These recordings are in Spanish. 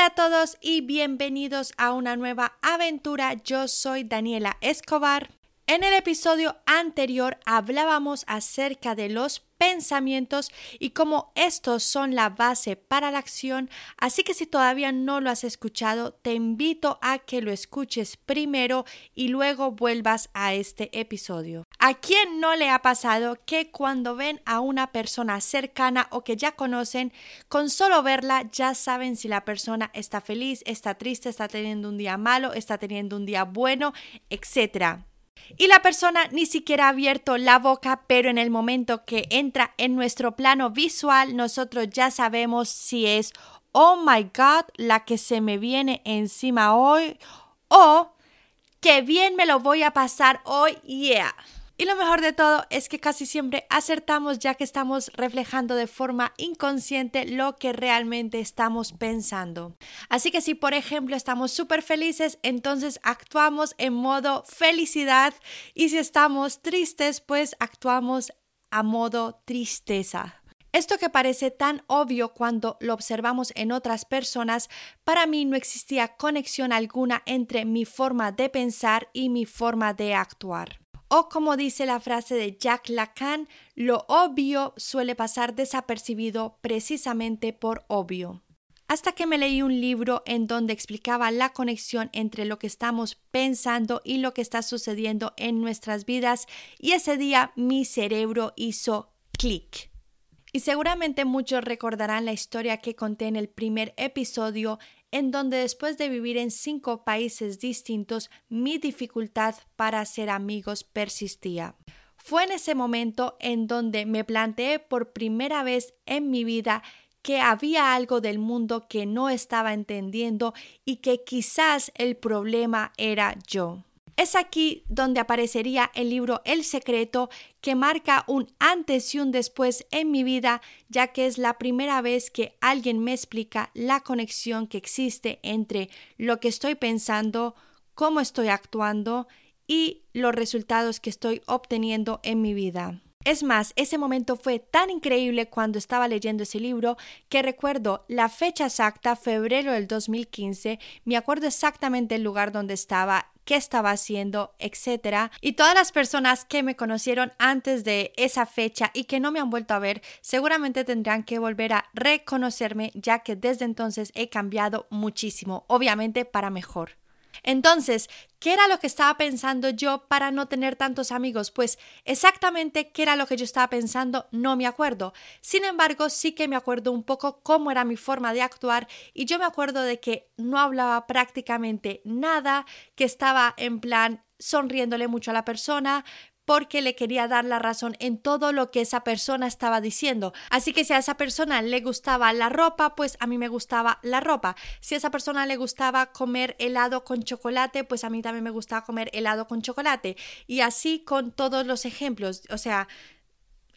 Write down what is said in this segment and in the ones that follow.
Hola a todos y bienvenidos a una nueva aventura. Yo soy Daniela Escobar. En el episodio anterior hablábamos acerca de los pensamientos y cómo estos son la base para la acción, así que si todavía no lo has escuchado, te invito a que lo escuches primero y luego vuelvas a este episodio. ¿A quién no le ha pasado que cuando ven a una persona cercana o que ya conocen, con solo verla ya saben si la persona está feliz, está triste, está teniendo un día malo, está teniendo un día bueno, etcétera? Y la persona ni siquiera ha abierto la boca, pero en el momento que entra en nuestro plano visual, nosotros ya sabemos si es, oh my god, la que se me viene encima hoy, o qué bien me lo voy a pasar hoy, yeah. Y lo mejor de todo es que casi siempre acertamos ya que estamos reflejando de forma inconsciente lo que realmente estamos pensando. Así que si por ejemplo estamos súper felices, entonces actuamos en modo felicidad y si estamos tristes, pues actuamos a modo tristeza. Esto que parece tan obvio cuando lo observamos en otras personas, para mí no existía conexión alguna entre mi forma de pensar y mi forma de actuar. O como dice la frase de Jack Lacan, lo obvio suele pasar desapercibido precisamente por obvio. Hasta que me leí un libro en donde explicaba la conexión entre lo que estamos pensando y lo que está sucediendo en nuestras vidas y ese día mi cerebro hizo clic. Y seguramente muchos recordarán la historia que conté en el primer episodio en donde después de vivir en cinco países distintos, mi dificultad para ser amigos persistía. Fue en ese momento en donde me planteé por primera vez en mi vida que había algo del mundo que no estaba entendiendo y que quizás el problema era yo. Es aquí donde aparecería el libro El Secreto, que marca un antes y un después en mi vida, ya que es la primera vez que alguien me explica la conexión que existe entre lo que estoy pensando, cómo estoy actuando y los resultados que estoy obteniendo en mi vida. Es más, ese momento fue tan increíble cuando estaba leyendo ese libro que recuerdo la fecha exacta, febrero del 2015, me acuerdo exactamente el lugar donde estaba qué estaba haciendo, etcétera. Y todas las personas que me conocieron antes de esa fecha y que no me han vuelto a ver, seguramente tendrán que volver a reconocerme, ya que desde entonces he cambiado muchísimo, obviamente para mejor. Entonces, ¿qué era lo que estaba pensando yo para no tener tantos amigos? Pues exactamente qué era lo que yo estaba pensando no me acuerdo. Sin embargo, sí que me acuerdo un poco cómo era mi forma de actuar y yo me acuerdo de que no hablaba prácticamente nada, que estaba en plan sonriéndole mucho a la persona, porque le quería dar la razón en todo lo que esa persona estaba diciendo. Así que si a esa persona le gustaba la ropa, pues a mí me gustaba la ropa. Si a esa persona le gustaba comer helado con chocolate, pues a mí también me gustaba comer helado con chocolate. Y así con todos los ejemplos. O sea,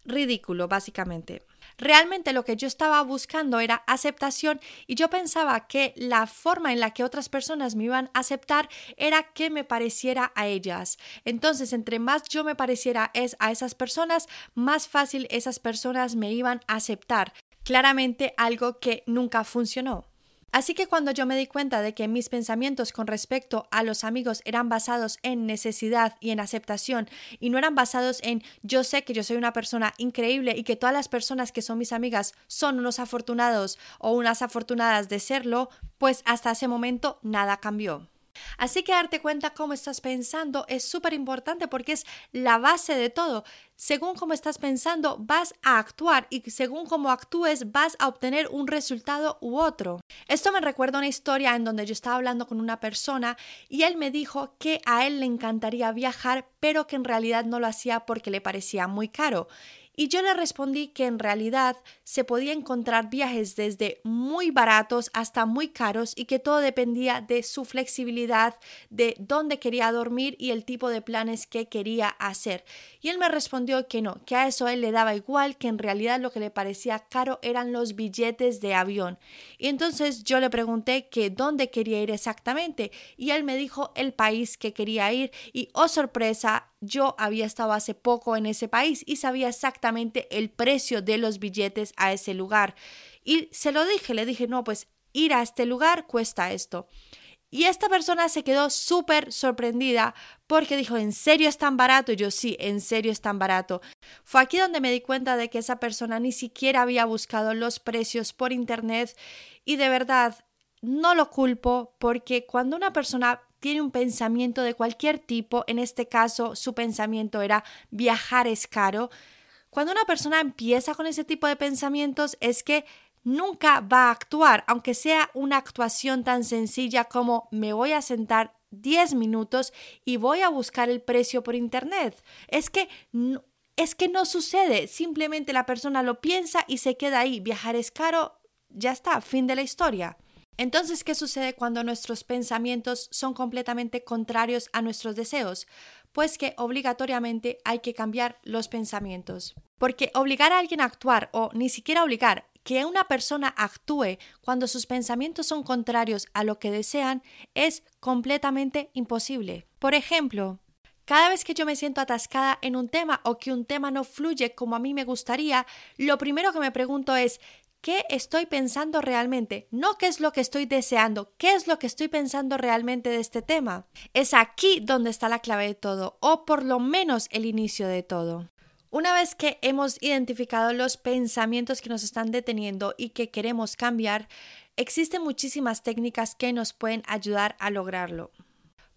ridículo, básicamente. Realmente lo que yo estaba buscando era aceptación y yo pensaba que la forma en la que otras personas me iban a aceptar era que me pareciera a ellas. Entonces, entre más yo me pareciera es a esas personas, más fácil esas personas me iban a aceptar. Claramente algo que nunca funcionó. Así que cuando yo me di cuenta de que mis pensamientos con respecto a los amigos eran basados en necesidad y en aceptación y no eran basados en yo sé que yo soy una persona increíble y que todas las personas que son mis amigas son unos afortunados o unas afortunadas de serlo, pues hasta ese momento nada cambió. Así que darte cuenta cómo estás pensando es súper importante porque es la base de todo. Según cómo estás pensando, vas a actuar y según cómo actúes, vas a obtener un resultado u otro. Esto me recuerda una historia en donde yo estaba hablando con una persona y él me dijo que a él le encantaría viajar, pero que en realidad no lo hacía porque le parecía muy caro. Y yo le respondí que en realidad se podía encontrar viajes desde muy baratos hasta muy caros y que todo dependía de su flexibilidad, de dónde quería dormir y el tipo de planes que quería hacer. Y él me respondió que no, que a eso él le daba igual, que en realidad lo que le parecía caro eran los billetes de avión. Y entonces yo le pregunté que dónde quería ir exactamente y él me dijo el país que quería ir y oh sorpresa, yo había estado hace poco en ese país y sabía exactamente el precio de los billetes a ese lugar. Y se lo dije, le dije, no, pues ir a este lugar cuesta esto. Y esta persona se quedó súper sorprendida porque dijo, ¿en serio es tan barato? Y yo sí, en serio es tan barato. Fue aquí donde me di cuenta de que esa persona ni siquiera había buscado los precios por internet y de verdad no lo culpo porque cuando una persona tiene un pensamiento de cualquier tipo, en este caso su pensamiento era viajar es caro, cuando una persona empieza con ese tipo de pensamientos es que nunca va a actuar, aunque sea una actuación tan sencilla como me voy a sentar 10 minutos y voy a buscar el precio por internet. Es que no, es que no sucede, simplemente la persona lo piensa y se queda ahí. Viajar es caro, ya está, fin de la historia. Entonces, ¿qué sucede cuando nuestros pensamientos son completamente contrarios a nuestros deseos? Pues que obligatoriamente hay que cambiar los pensamientos. Porque obligar a alguien a actuar o ni siquiera obligar, que una persona actúe cuando sus pensamientos son contrarios a lo que desean es completamente imposible. Por ejemplo, cada vez que yo me siento atascada en un tema o que un tema no fluye como a mí me gustaría, lo primero que me pregunto es ¿qué estoy pensando realmente? No qué es lo que estoy deseando, qué es lo que estoy pensando realmente de este tema. Es aquí donde está la clave de todo, o por lo menos el inicio de todo. Una vez que hemos identificado los pensamientos que nos están deteniendo y que queremos cambiar, existen muchísimas técnicas que nos pueden ayudar a lograrlo.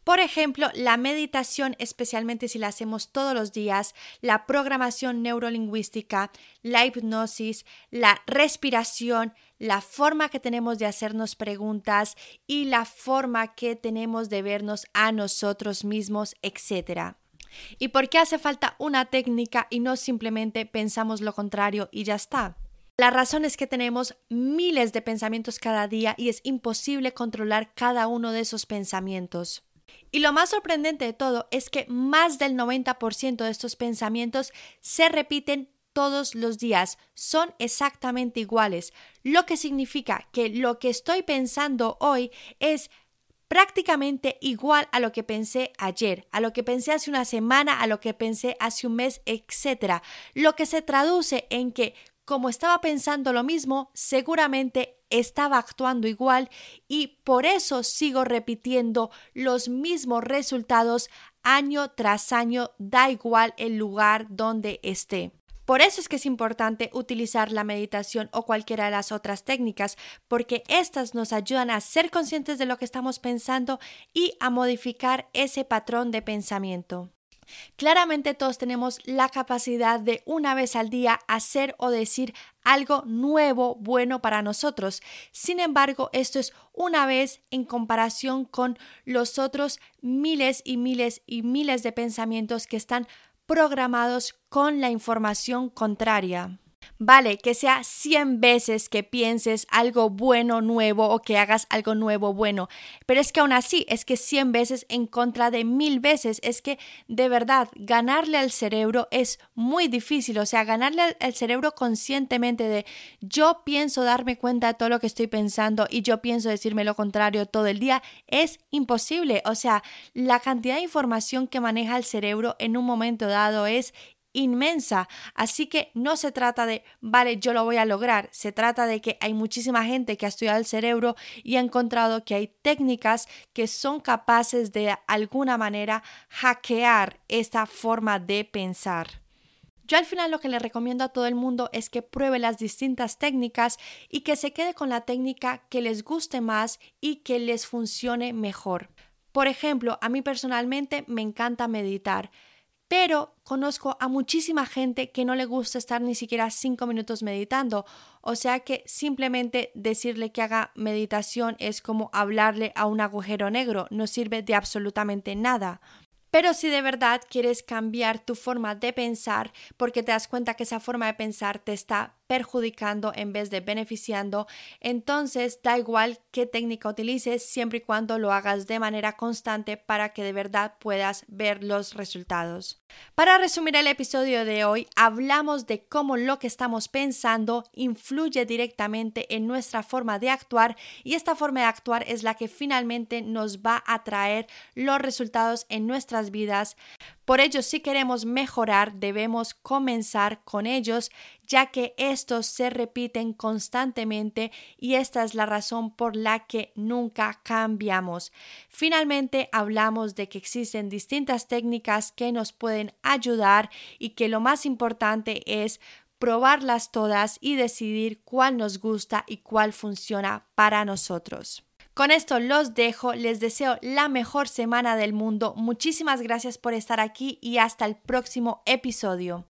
Por ejemplo, la meditación, especialmente si la hacemos todos los días, la programación neurolingüística, la hipnosis, la respiración, la forma que tenemos de hacernos preguntas y la forma que tenemos de vernos a nosotros mismos, etc. ¿Y por qué hace falta una técnica y no simplemente pensamos lo contrario y ya está? La razón es que tenemos miles de pensamientos cada día y es imposible controlar cada uno de esos pensamientos. Y lo más sorprendente de todo es que más del 90% de estos pensamientos se repiten todos los días, son exactamente iguales, lo que significa que lo que estoy pensando hoy es prácticamente igual a lo que pensé ayer, a lo que pensé hace una semana, a lo que pensé hace un mes, etc. Lo que se traduce en que como estaba pensando lo mismo, seguramente estaba actuando igual y por eso sigo repitiendo los mismos resultados año tras año, da igual el lugar donde esté. Por eso es que es importante utilizar la meditación o cualquiera de las otras técnicas, porque estas nos ayudan a ser conscientes de lo que estamos pensando y a modificar ese patrón de pensamiento. Claramente todos tenemos la capacidad de una vez al día hacer o decir algo nuevo, bueno para nosotros. Sin embargo, esto es una vez en comparación con los otros miles y miles y miles de pensamientos que están programados con la información contraria. Vale, que sea 100 veces que pienses algo bueno nuevo o que hagas algo nuevo bueno, pero es que aún así es que 100 veces en contra de mil veces, es que de verdad ganarle al cerebro es muy difícil, o sea, ganarle al cerebro conscientemente de yo pienso darme cuenta de todo lo que estoy pensando y yo pienso decirme lo contrario todo el día es imposible, o sea, la cantidad de información que maneja el cerebro en un momento dado es inmensa. Así que no se trata de, vale, yo lo voy a lograr. Se trata de que hay muchísima gente que ha estudiado el cerebro y ha encontrado que hay técnicas que son capaces de alguna manera hackear esta forma de pensar. Yo al final lo que le recomiendo a todo el mundo es que pruebe las distintas técnicas y que se quede con la técnica que les guste más y que les funcione mejor. Por ejemplo, a mí personalmente me encanta meditar pero conozco a muchísima gente que no le gusta estar ni siquiera cinco minutos meditando, o sea que simplemente decirle que haga meditación es como hablarle a un agujero negro, no sirve de absolutamente nada. Pero si de verdad quieres cambiar tu forma de pensar porque te das cuenta que esa forma de pensar te está perjudicando en vez de beneficiando, entonces da igual qué técnica utilices siempre y cuando lo hagas de manera constante para que de verdad puedas ver los resultados. Para resumir el episodio de hoy, hablamos de cómo lo que estamos pensando influye directamente en nuestra forma de actuar y esta forma de actuar es la que finalmente nos va a traer los resultados en nuestras vidas Por ello, si queremos mejorar, debemos comenzar con ellos, ya que estos se repiten constantemente y esta es la razón por la que nunca cambiamos. Finalmente, hablamos de que existen distintas técnicas que nos pueden ayudar y que lo más importante es probarlas todas y decidir cuál nos gusta y cuál funciona para nosotros. Con esto los dejo, les deseo la mejor semana del mundo, muchísimas gracias por estar aquí y hasta el próximo episodio.